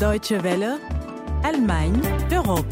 Deutsche Welle, Allemagne, Europe.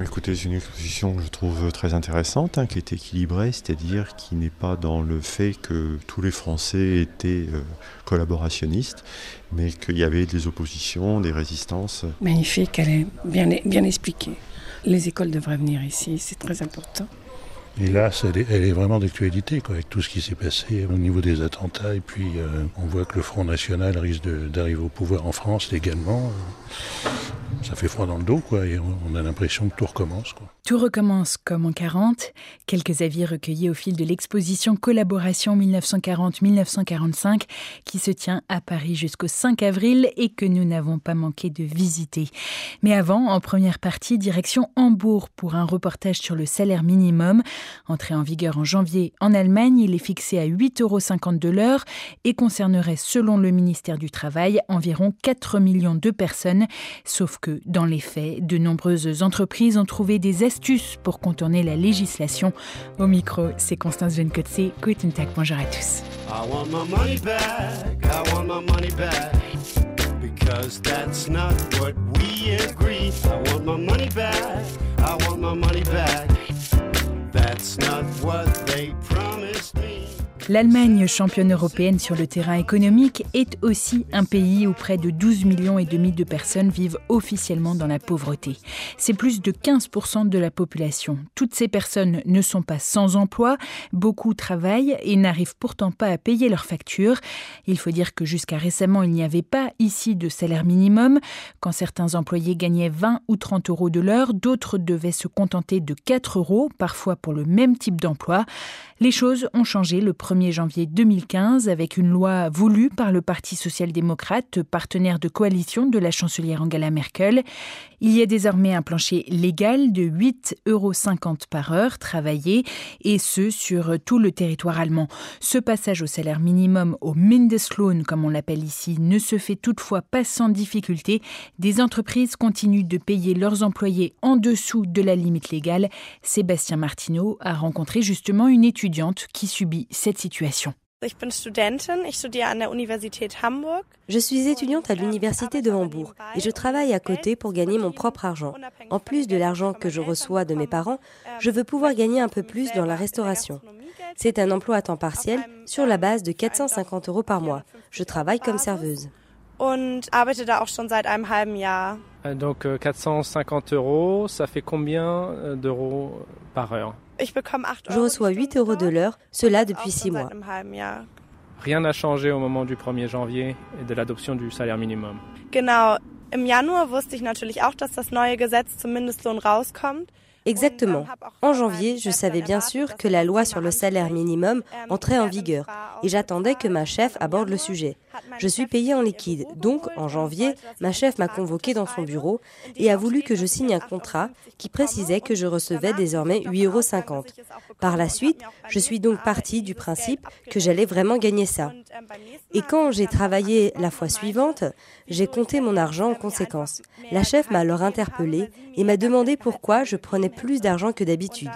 Écoutez, c'est une exposition que je trouve très intéressante, hein, qui est équilibrée, c'est-à-dire qui n'est pas dans le fait que tous les Français étaient euh, collaborationnistes, mais qu'il y avait des oppositions, des résistances. Magnifique, elle est bien, bien expliquée. Les écoles devraient venir ici, c'est très important. Et là, elle est, vraiment d'actualité, avec tout ce qui s'est passé au niveau des attentats. Et puis, euh, on voit que le Front National risque d'arriver au pouvoir en France légalement ça fait froid dans le dos, quoi, et on a l'impression que tout recommence. Quoi. Tout recommence comme en 40. Quelques avis recueillis au fil de l'exposition Collaboration 1940-1945 qui se tient à Paris jusqu'au 5 avril et que nous n'avons pas manqué de visiter. Mais avant, en première partie, direction Hambourg pour un reportage sur le salaire minimum. Entré en vigueur en janvier en Allemagne, il est fixé à 8,50 euros de l'heure et concernerait, selon le ministère du Travail, environ 4 millions de personnes, sauf que dans les faits, de nombreuses entreprises ont trouvé des astuces pour contourner la législation. Au micro, c'est Constance Venkotze. Guten Tag, bonjour à tous. I want my money back, I want my money back. Because that's not what we agreed. I want my money back, I want my money back. That's not what they promised. L'Allemagne, championne européenne sur le terrain économique, est aussi un pays où près de 12 millions et demi de personnes vivent officiellement dans la pauvreté. C'est plus de 15% de la population. Toutes ces personnes ne sont pas sans emploi, beaucoup travaillent et n'arrivent pourtant pas à payer leurs factures. Il faut dire que jusqu'à récemment, il n'y avait pas ici de salaire minimum. Quand certains employés gagnaient 20 ou 30 euros de l'heure, d'autres devaient se contenter de 4 euros, parfois pour le même type d'emploi. Les choses ont changé le 1er janvier 2015 avec une loi voulue par le Parti social-démocrate, partenaire de coalition de la chancelière Angela Merkel. Il y a désormais un plancher légal de 8,50 euros par heure travaillée et ce sur tout le territoire allemand. Ce passage au salaire minimum, au Mindestlohn comme on l'appelle ici, ne se fait toutefois pas sans difficulté. Des entreprises continuent de payer leurs employés en dessous de la limite légale. Sébastien Martineau a rencontré justement une étudiante qui subit cette situation. Je suis étudiante à l'université de Hambourg et je travaille à côté pour gagner mon propre argent. En plus de l'argent que je reçois de mes parents, je veux pouvoir gagner un peu plus dans la restauration. C'est un emploi à temps partiel sur la base de 450 euros par mois. Je travaille comme serveuse. Euh, donc 450 euh, euros, ça fait combien euh, d'euros par heure? Je reçois 8 euros de l'heure, cela depuis 6 mois. Rien n'a changé au moment du 1er janvier et de l'adoption du salaire minimum. Exactement. En janvier, je savais bien sûr que la loi sur le salaire minimum entrait en vigueur et j'attendais que ma chef aborde le sujet. Je suis payée en liquide, donc en janvier, ma chef m'a convoqué dans son bureau et a voulu que je signe un contrat qui précisait que je recevais désormais 8,50 euros. Par la suite, je suis donc partie du principe que j'allais vraiment gagner ça. Et quand j'ai travaillé la fois suivante, j'ai compté mon argent en conséquence. La chef m'a alors interpellée et m'a demandé pourquoi je prenais plus d'argent que d'habitude.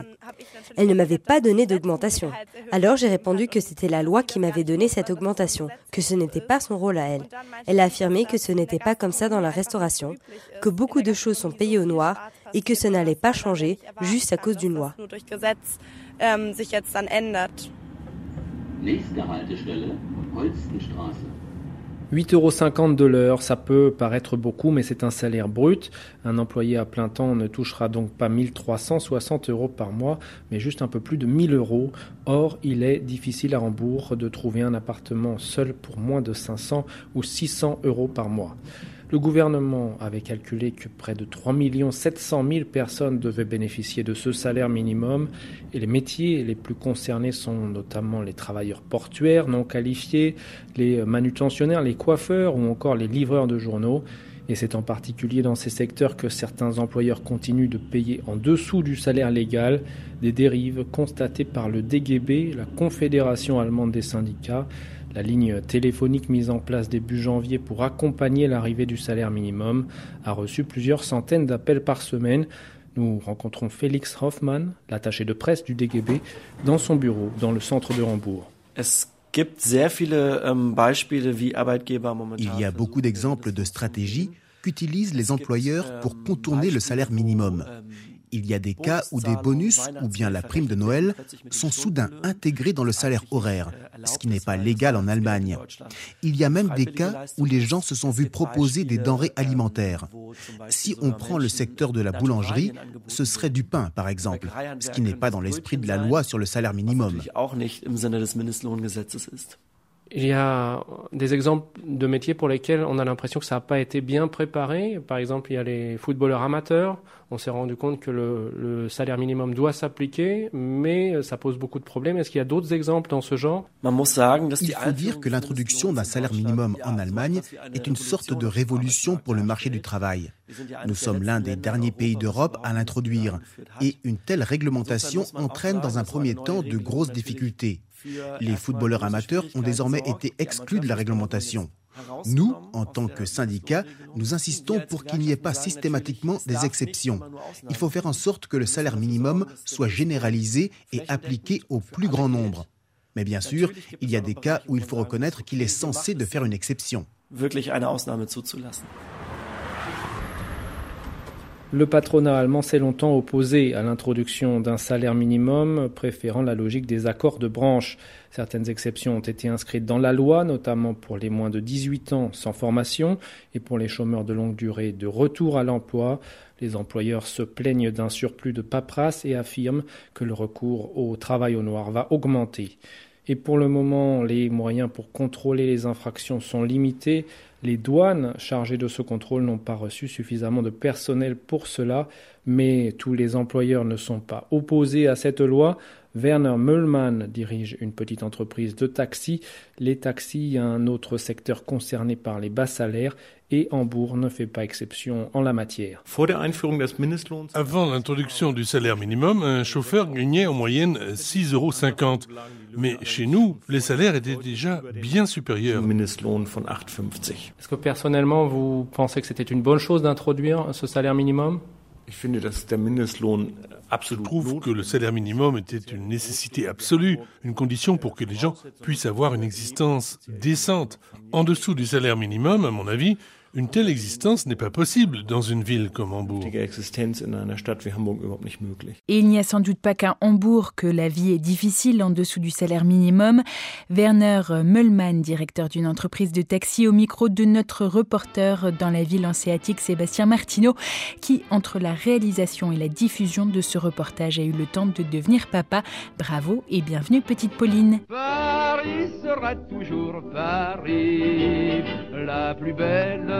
Elle ne m'avait pas donné d'augmentation. Alors j'ai répondu que c'était la loi qui m'avait donné cette augmentation, que ce n'était pas son rôle à elle. Elle a affirmé que ce n'était pas comme ça dans la restauration, que beaucoup de choses sont payées au noir et que ce n'allait pas changer juste à cause d'une loi. 8,50 euros de l'heure, ça peut paraître beaucoup, mais c'est un salaire brut. Un employé à plein temps ne touchera donc pas 1360 euros par mois, mais juste un peu plus de 1000 euros. Or, il est difficile à Hambourg de trouver un appartement seul pour moins de 500 ou 600 euros par mois. Le gouvernement avait calculé que près de 3 700 000 personnes devaient bénéficier de ce salaire minimum et les métiers les plus concernés sont notamment les travailleurs portuaires non qualifiés, les manutentionnaires, les coiffeurs ou encore les livreurs de journaux. Et c'est en particulier dans ces secteurs que certains employeurs continuent de payer en dessous du salaire légal des dérives constatées par le DGB, la Confédération allemande des syndicats, la ligne téléphonique mise en place début janvier pour accompagner l'arrivée du salaire minimum a reçu plusieurs centaines d'appels par semaine. Nous rencontrons Félix Hoffmann, l'attaché de presse du DGB, dans son bureau dans le centre de Hambourg. Ähm, Il y a beaucoup d'exemples de stratégies qu'utilisent les employeurs pour contourner le salaire minimum. Il y a des cas où des bonus ou bien la prime de Noël sont soudain intégrés dans le salaire horaire, ce qui n'est pas légal en Allemagne. Il y a même des cas où les gens se sont vus proposer des denrées alimentaires. Si on prend le secteur de la boulangerie, ce serait du pain, par exemple, ce qui n'est pas dans l'esprit de la loi sur le salaire minimum. Il y a des exemples de métiers pour lesquels on a l'impression que ça n'a pas été bien préparé. Par exemple, il y a les footballeurs amateurs. On s'est rendu compte que le, salaire minimum doit s'appliquer, mais ça pose beaucoup de problèmes. Est-ce qu'il y a d'autres exemples dans ce genre? Il faut dire que l'introduction d'un salaire minimum en Allemagne est une sorte de révolution pour le marché du travail. Nous sommes l'un des derniers pays d'Europe à l'introduire, et une telle réglementation entraîne dans un premier temps de grosses difficultés. Les footballeurs amateurs ont désormais été exclus de la réglementation. Nous, en tant que syndicat, nous insistons pour qu'il n'y ait pas systématiquement des exceptions. Il faut faire en sorte que le salaire minimum soit généralisé et appliqué au plus grand nombre. Mais bien sûr, il y a des cas où il faut reconnaître qu'il est censé de faire une exception. Le patronat allemand s'est longtemps opposé à l'introduction d'un salaire minimum, préférant la logique des accords de branche. Certaines exceptions ont été inscrites dans la loi, notamment pour les moins de 18 ans sans formation et pour les chômeurs de longue durée de retour à l'emploi. Les employeurs se plaignent d'un surplus de paperasse et affirment que le recours au travail au noir va augmenter. Et pour le moment, les moyens pour contrôler les infractions sont limités. Les douanes chargées de ce contrôle n'ont pas reçu suffisamment de personnel pour cela, mais tous les employeurs ne sont pas opposés à cette loi. Werner Müllmann dirige une petite entreprise de taxis. Les taxis, un autre secteur concerné par les bas salaires, et Hambourg ne fait pas exception en la matière. Avant l'introduction du salaire minimum, un chauffeur gagnait en moyenne 6,50 euros. Mais chez nous, les salaires étaient déjà bien supérieurs. Est-ce que personnellement, vous pensez que c'était une bonne chose d'introduire ce salaire minimum? Je trouve que le salaire minimum était une nécessité absolue, une condition pour que les gens puissent avoir une existence décente. En dessous du salaire minimum, à mon avis, une telle existence n'est pas possible dans une ville comme Hambourg. Et il n'y a sans doute pas qu'à Hambourg que la vie est difficile en dessous du salaire minimum. Werner Möllmann, directeur d'une entreprise de taxi, au micro de notre reporter dans la ville hanséatique Sébastien Martineau, qui, entre la réalisation et la diffusion de ce reportage, a eu le temps de devenir papa. Bravo et bienvenue, petite Pauline. Paris sera toujours Paris, la plus belle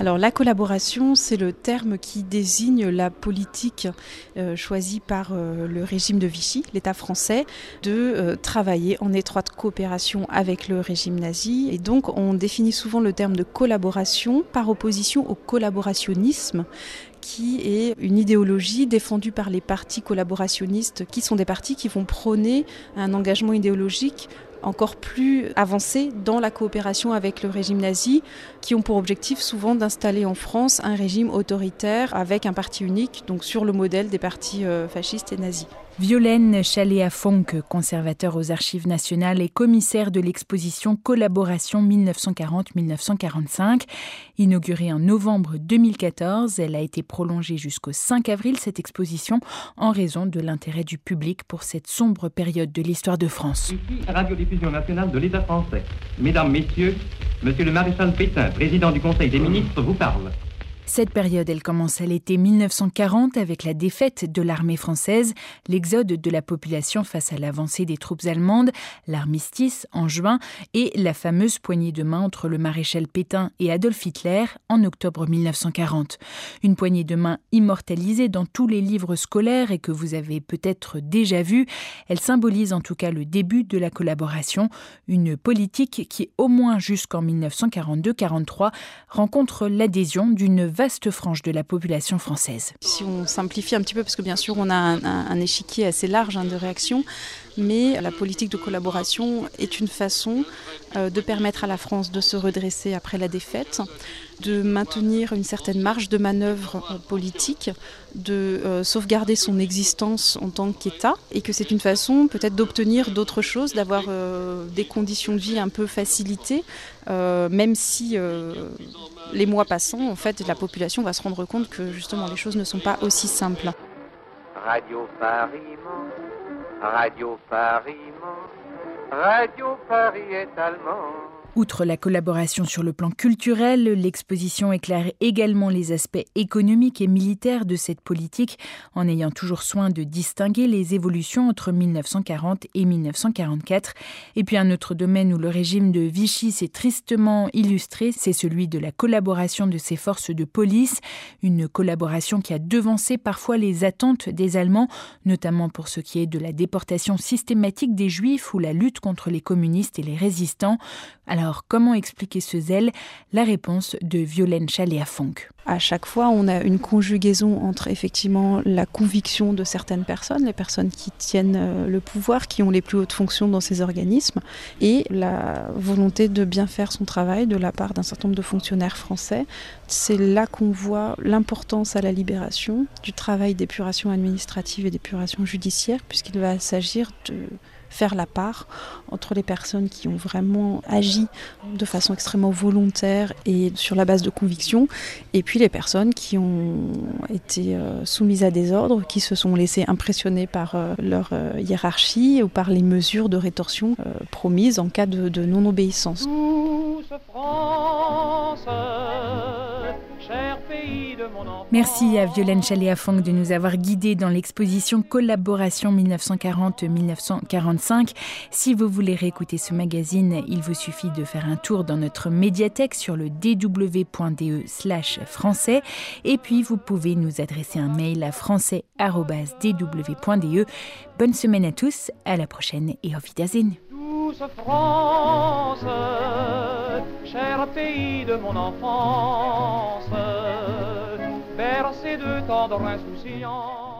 alors la collaboration, c'est le terme qui désigne la politique euh, choisie par euh, le régime de Vichy, l'État français, de euh, travailler en étroite coopération avec le régime nazi. Et donc on définit souvent le terme de collaboration par opposition au collaborationnisme qui est une idéologie défendue par les partis collaborationnistes, qui sont des partis qui vont prôner un engagement idéologique encore plus avancées dans la coopération avec le régime nazi, qui ont pour objectif souvent d'installer en France un régime autoritaire avec un parti unique, donc sur le modèle des partis euh, fascistes et nazis. Violaine Chaléa-Fonck, conservateur aux Archives nationales et commissaire de l'exposition Collaboration 1940-1945. Inaugurée en novembre 2014, elle a été prolongée jusqu'au 5 avril, cette exposition, en raison de l'intérêt du public pour cette sombre période de l'histoire de France. Radiodiffusion nationale de l'État français. Mesdames, Messieurs, Monsieur le maréchal Pétain, président du Conseil des ministres, vous parle. Cette période, elle commence à l'été 1940 avec la défaite de l'armée française, l'exode de la population face à l'avancée des troupes allemandes, l'armistice en juin et la fameuse poignée de main entre le maréchal Pétain et Adolf Hitler en octobre 1940. Une poignée de main immortalisée dans tous les livres scolaires et que vous avez peut-être déjà vue. Elle symbolise en tout cas le début de la collaboration, une politique qui, au moins jusqu'en 1942-43, rencontre l'adhésion d'une vastes franges de la population française. Si on simplifie un petit peu, parce que bien sûr on a un, échiquier assez large hein, de réactions, mais la politique de collaboration est une façon euh, de permettre à la France de se redresser après la défaite, de maintenir une certaine marge de manœuvre euh, politique, de euh, sauvegarder son existence en tant qu'État, et que c'est une façon peut-être d'obtenir d'autres choses, d'avoir des conditions de vie un peu facilitées, même si les mois passant, en fait, la population va se rendre compte que justement les choses ne sont pas aussi simples. Radio Paris Radio Paris Radio Paris est allemand. Outre la collaboration sur le plan culturel, l'exposition éclaire également les aspects économiques et militaires de cette politique, en ayant toujours soin de distinguer les évolutions entre 1940 et 1944. Et puis un autre domaine où le régime de Vichy s'est tristement illustré, c'est celui de la collaboration de ses forces de police, une collaboration qui a devancé parfois les attentes des Allemands, notamment pour ce qui est de la déportation systématique des Juifs ou la lutte contre les communistes et les résistants. Comment expliquer ce zèle? La réponse de Violaine Chaléa-Fonck. À chaque fois, on a une conjugaison entre effectivement la conviction de certaines personnes, les personnes qui tiennent euh, le pouvoir, qui ont les plus hautes fonctions dans ces organismes, et la volonté de bien faire son travail de la part d'un certain nombre de fonctionnaires français. C'est là qu'on voit l'importance à la libération du travail d'épuration administrative et d'épuration judiciaire, puisqu'il va s'agir de faire la part entre les personnes qui ont vraiment agi de façon extrêmement volontaire et sur la base de conviction, et puis les personnes qui ont été euh, soumises à des ordres, qui se sont laissées impressionner par euh, leur euh, hiérarchie ou par les mesures de rétorsion promises en cas de, de non-obéissance. Merci à Violaine Chaléa-Fong de nous avoir guidés dans l'exposition Collaboration 1940-1945. Si vous voulez réécouter ce magazine, il vous suffit de faire un tour dans notre médiathèque sur le dw.de slash français et puis vous pouvez nous adresser un mail à français.dw.de. Bonne semaine à tous, à la prochaine et auf Wiedersehen. Bercé de tendre insouciance.